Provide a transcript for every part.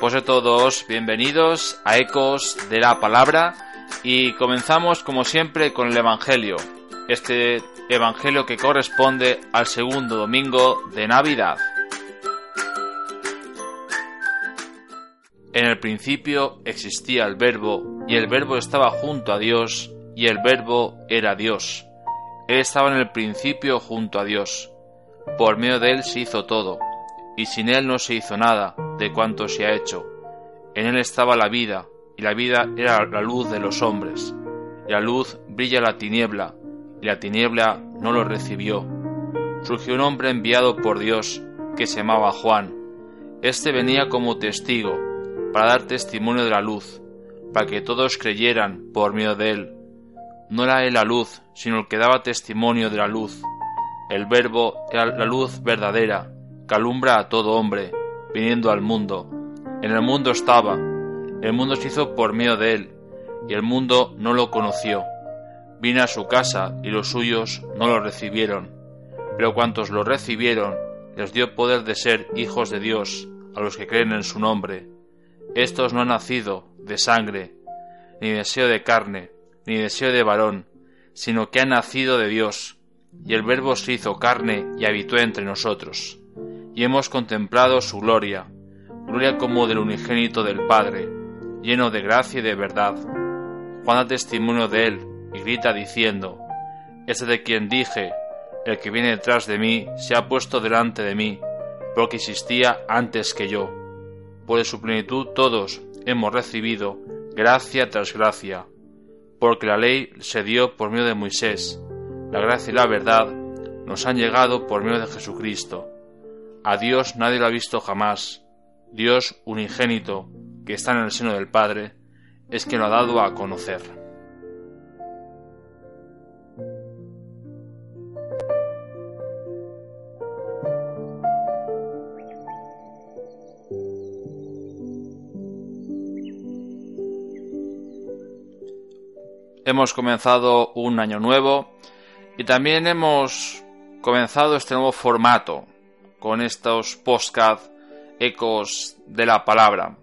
Pues a todos, bienvenidos a Ecos de la Palabra y comenzamos como siempre con el Evangelio, este Evangelio que corresponde al segundo domingo de Navidad. En el principio existía el verbo y el verbo estaba junto a Dios y el verbo era Dios. Él estaba en el principio junto a Dios. Por medio de él se hizo todo y sin él no se hizo nada de cuanto se ha hecho. En él estaba la vida, y la vida era la luz de los hombres. La luz brilla la tiniebla, y la tiniebla no lo recibió. Surgió un hombre enviado por Dios, que se llamaba Juan. Este venía como testigo, para dar testimonio de la luz, para que todos creyeran por medio de él. No era él la luz, sino el que daba testimonio de la luz. El verbo era la luz verdadera, que alumbra a todo hombre, viniendo al mundo. En el mundo estaba, el mundo se hizo por medio de él, y el mundo no lo conoció. Vine a su casa, y los suyos no lo recibieron. Pero cuantos lo recibieron, les dio poder de ser hijos de Dios, a los que creen en su nombre. Estos no han nacido de sangre, ni deseo de carne, ni deseo de varón, sino que han nacido de Dios, y el Verbo se hizo carne y habitó entre nosotros y hemos contemplado su gloria, gloria como del unigénito del Padre, lleno de gracia y de verdad. Juan da testimonio de él y grita diciendo, Este de quien dije, el que viene detrás de mí se ha puesto delante de mí, porque existía antes que yo. Por de su plenitud todos hemos recibido gracia tras gracia, porque la ley se dio por medio de Moisés, la gracia y la verdad nos han llegado por medio de Jesucristo. A Dios nadie lo ha visto jamás. Dios unigénito, que está en el seno del Padre, es quien lo ha dado a conocer. Hemos comenzado un año nuevo y también hemos comenzado este nuevo formato con estos postcard ecos de la palabra.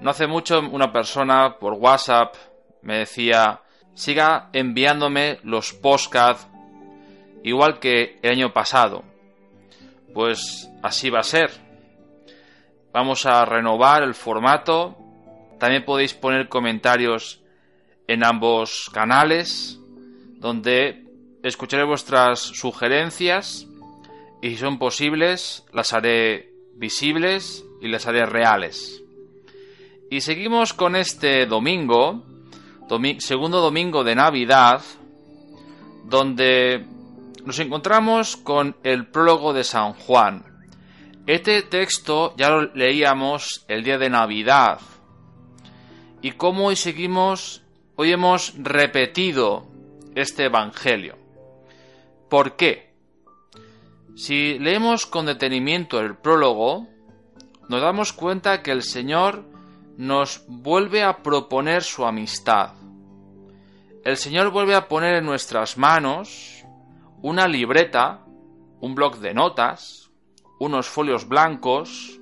No hace mucho una persona por WhatsApp me decía siga enviándome los postcard igual que el año pasado. Pues así va a ser. Vamos a renovar el formato. También podéis poner comentarios en ambos canales donde escucharé vuestras sugerencias y si son posibles las haré visibles y las haré reales. Y seguimos con este domingo, segundo domingo de Navidad, donde nos encontramos con el prólogo de San Juan. Este texto ya lo leíamos el día de Navidad. Y como hoy seguimos, hoy hemos repetido este Evangelio. ¿Por qué? Si leemos con detenimiento el prólogo, nos damos cuenta que el Señor nos vuelve a proponer su amistad. El Señor vuelve a poner en nuestras manos una libreta, un bloc de notas, unos folios blancos,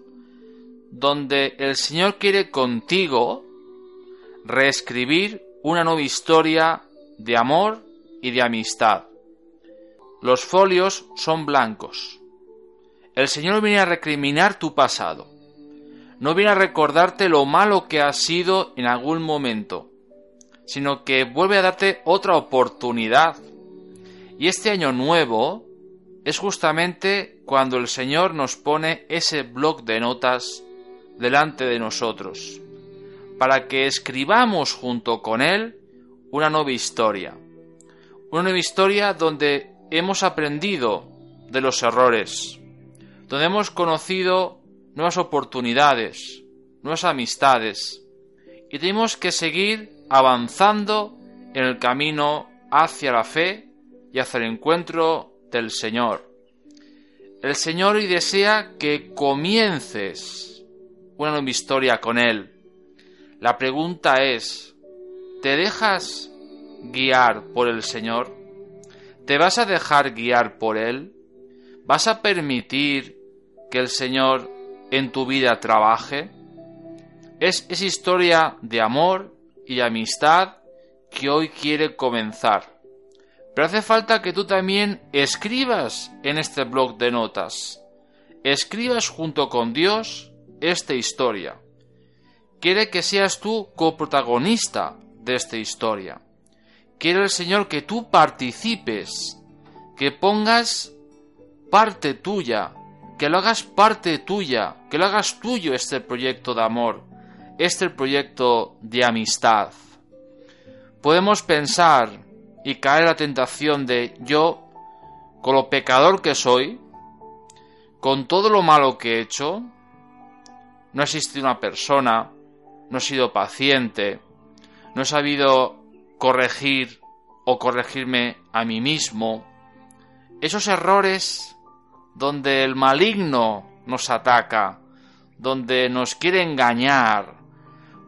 donde el Señor quiere contigo reescribir una nueva historia de amor y de amistad. Los folios son blancos. El Señor viene a recriminar tu pasado. No viene a recordarte lo malo que has sido en algún momento, sino que vuelve a darte otra oportunidad. Y este año nuevo es justamente cuando el Señor nos pone ese bloc de notas delante de nosotros, para que escribamos junto con Él una nueva historia. Una nueva historia donde hemos aprendido de los errores, donde hemos conocido nuevas oportunidades, nuevas amistades, y tenemos que seguir avanzando en el camino hacia la fe y hacia el encuentro del Señor. El Señor hoy desea que comiences una nueva historia con Él. La pregunta es, ¿te dejas guiar por el Señor? ¿Te vas a dejar guiar por Él? ¿Vas a permitir que el Señor en tu vida trabaje? Es esa historia de amor y amistad que hoy quiere comenzar. Pero hace falta que tú también escribas en este blog de notas. Escribas junto con Dios esta historia. Quiere que seas tú coprotagonista de esta historia. Quiere el Señor que tú participes, que pongas parte tuya, que lo hagas parte tuya, que lo hagas tuyo este proyecto de amor, este proyecto de amistad. Podemos pensar y caer la tentación de yo, con lo pecador que soy, con todo lo malo que he hecho, no ha existido una persona, no he sido paciente, no he sabido corregir o corregirme a mí mismo. Esos errores donde el maligno nos ataca, donde nos quiere engañar.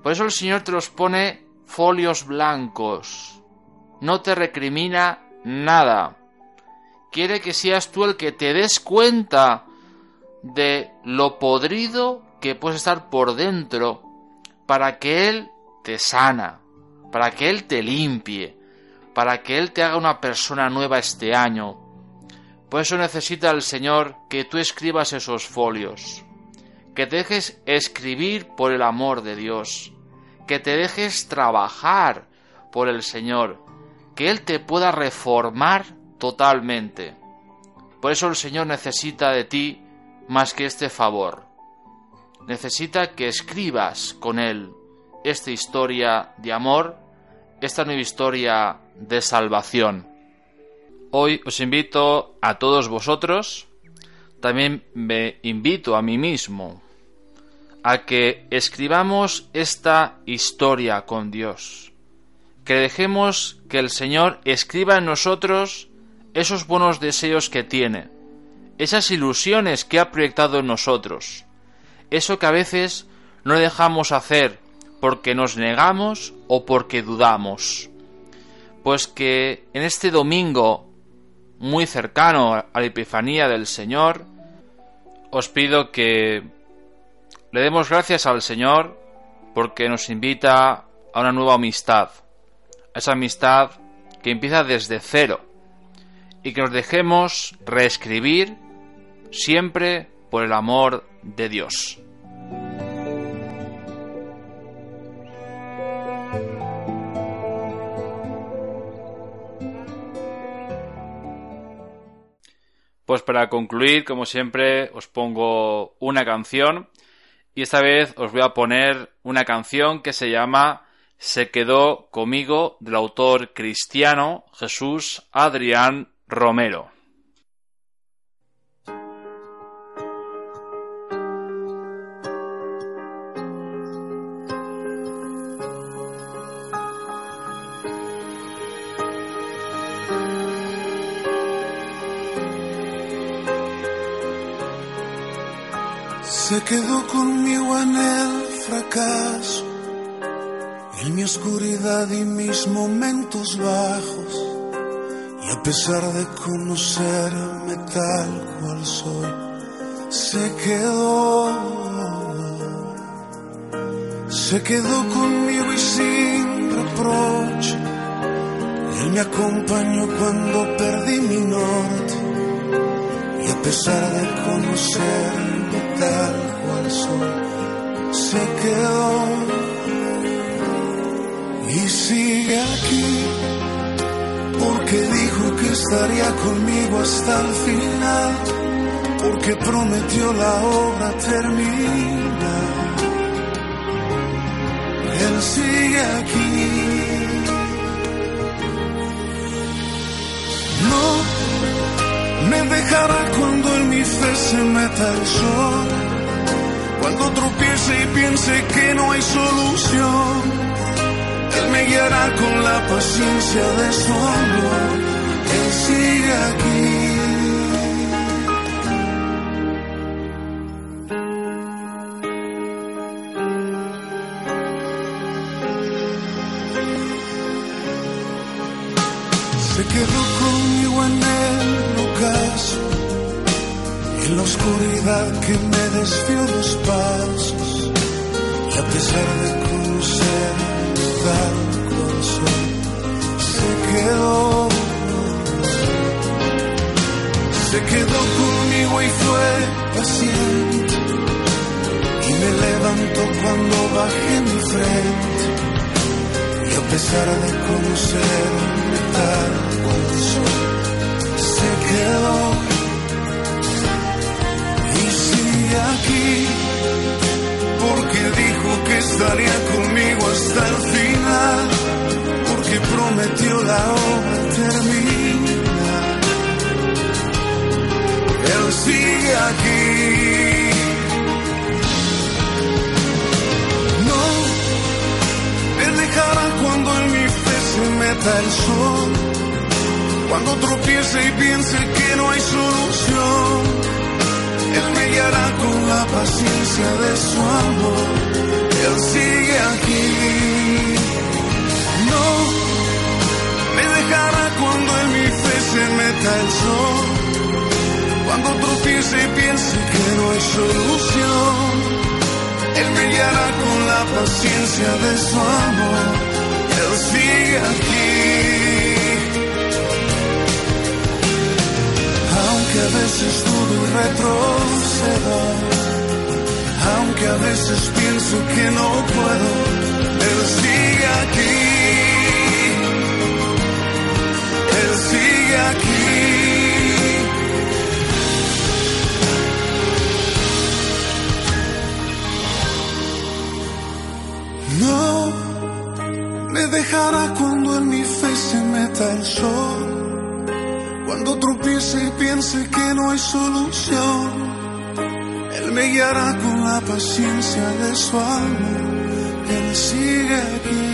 Por eso el Señor te los pone folios blancos. No te recrimina nada. Quiere que seas tú el que te des cuenta de lo podrido que puedes estar por dentro para que Él te sana, para que Él te limpie, para que Él te haga una persona nueva este año. Por eso necesita el Señor que tú escribas esos folios, que te dejes escribir por el amor de Dios, que te dejes trabajar por el Señor, que Él te pueda reformar totalmente. Por eso el Señor necesita de ti más que este favor necesita que escribas con él esta historia de amor, esta nueva historia de salvación. Hoy os invito a todos vosotros, también me invito a mí mismo, a que escribamos esta historia con Dios, que dejemos que el Señor escriba en nosotros esos buenos deseos que tiene, esas ilusiones que ha proyectado en nosotros, eso que a veces no dejamos hacer porque nos negamos o porque dudamos. Pues que en este domingo muy cercano a la Epifanía del Señor, os pido que le demos gracias al Señor porque nos invita a una nueva amistad, a esa amistad que empieza desde cero y que nos dejemos reescribir siempre por el amor de Dios. Pues para concluir, como siempre, os pongo una canción y esta vez os voy a poner una canción que se llama Se quedó conmigo del autor cristiano Jesús Adrián Romero. Se quedó conmigo en el fracaso, en mi oscuridad y mis momentos bajos. Y a pesar de conocerme tal cual soy, se quedó. Se quedó conmigo y sin reproche. Él me acompañó cuando perdí mi norte. Y a pesar de conocerme tal cual soy, se quedó y sigue aquí, porque dijo que estaría conmigo hasta el final, porque prometió la obra terminar. Él sigue aquí. No me dejará cuando en mi fe se meta el sol, cuando tropiece y piense que no hay solución. Él me guiará con la paciencia de su amor. Él sigue aquí. Que me desvió los pasos. Y a pesar de tal cual soy, se quedó. Se quedó conmigo y fue paciente. Y me levantó cuando bajé mi frente. Y a pesar de conocerme el sol, cuando tropiece y piense que no hay solución. Él me guiará con la paciencia de su amor. Él sigue aquí. No me dejará cuando en mi fe se meta el sol. Cuando tropiece y piense que no hay solución. Él me guiará con la paciencia de su amor. Sigue aquí. aunque a veces dudo y retrocedo, aunque a veces pienso que no puedo, cuando tropiece y piense que no hay solución, Él me guiará con la paciencia de su amor. Él sigue aquí.